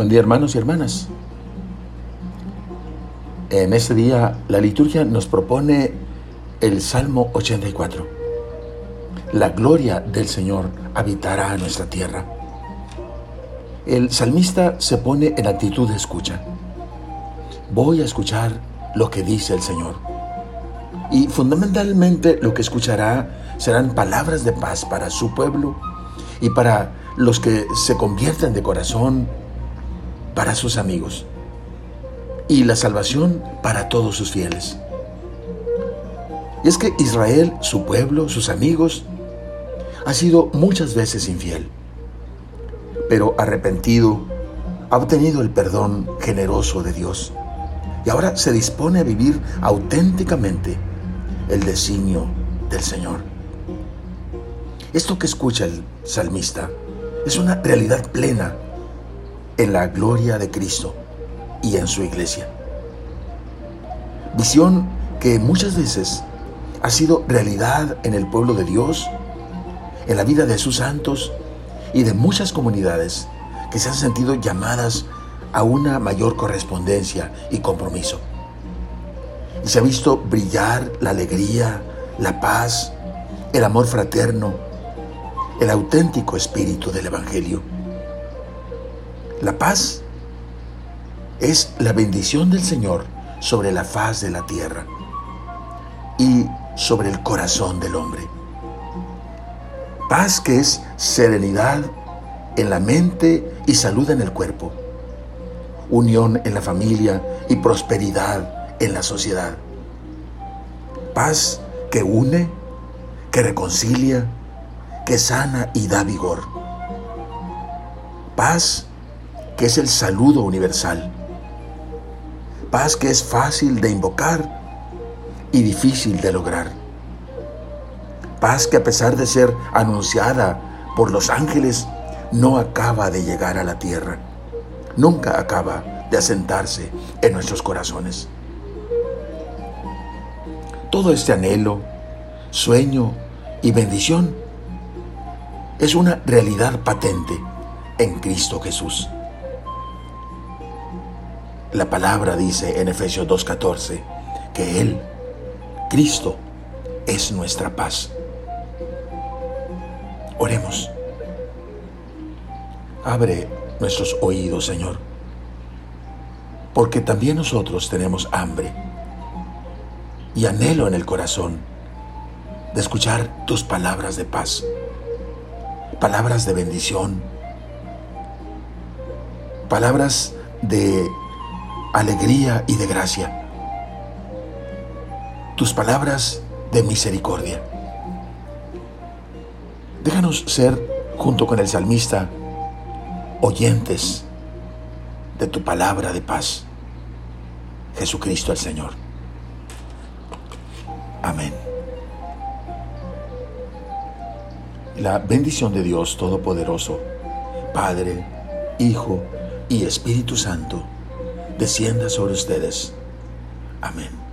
Buen día hermanos y hermanas. En este día la liturgia nos propone el Salmo 84. La gloria del Señor habitará nuestra tierra. El salmista se pone en actitud de escucha. Voy a escuchar lo que dice el Señor. Y fundamentalmente lo que escuchará serán palabras de paz para su pueblo y para los que se convierten de corazón, para sus amigos y la salvación para todos sus fieles. Y es que Israel, su pueblo, sus amigos, ha sido muchas veces infiel, pero arrepentido, ha obtenido el perdón generoso de Dios y ahora se dispone a vivir auténticamente el designio del Señor. Esto que escucha el salmista es una realidad plena en la gloria de Cristo y en su iglesia. Visión que muchas veces ha sido realidad en el pueblo de Dios, en la vida de sus santos y de muchas comunidades que se han sentido llamadas a una mayor correspondencia y compromiso. Y se ha visto brillar la alegría, la paz, el amor fraterno, el auténtico espíritu del Evangelio. La paz es la bendición del Señor sobre la faz de la tierra y sobre el corazón del hombre. Paz que es serenidad en la mente y salud en el cuerpo, unión en la familia y prosperidad en la sociedad. Paz que une, que reconcilia, que sana y da vigor. Paz que es el saludo universal paz que es fácil de invocar y difícil de lograr. Paz que a pesar de ser anunciada por los ángeles, no acaba de llegar a la tierra. Nunca acaba de asentarse en nuestros corazones. Todo este anhelo, sueño y bendición es una realidad patente en Cristo Jesús. La palabra dice en Efesios 2.14 que Él, Cristo, es nuestra paz. Oremos. Abre nuestros oídos, Señor, porque también nosotros tenemos hambre y anhelo en el corazón de escuchar tus palabras de paz, palabras de bendición, palabras de alegría y de gracia. Tus palabras de misericordia. Déjanos ser, junto con el salmista, oyentes de tu palabra de paz. Jesucristo el Señor. Amén. La bendición de Dios Todopoderoso, Padre, Hijo y Espíritu Santo, descienda sobre ustedes. Amén.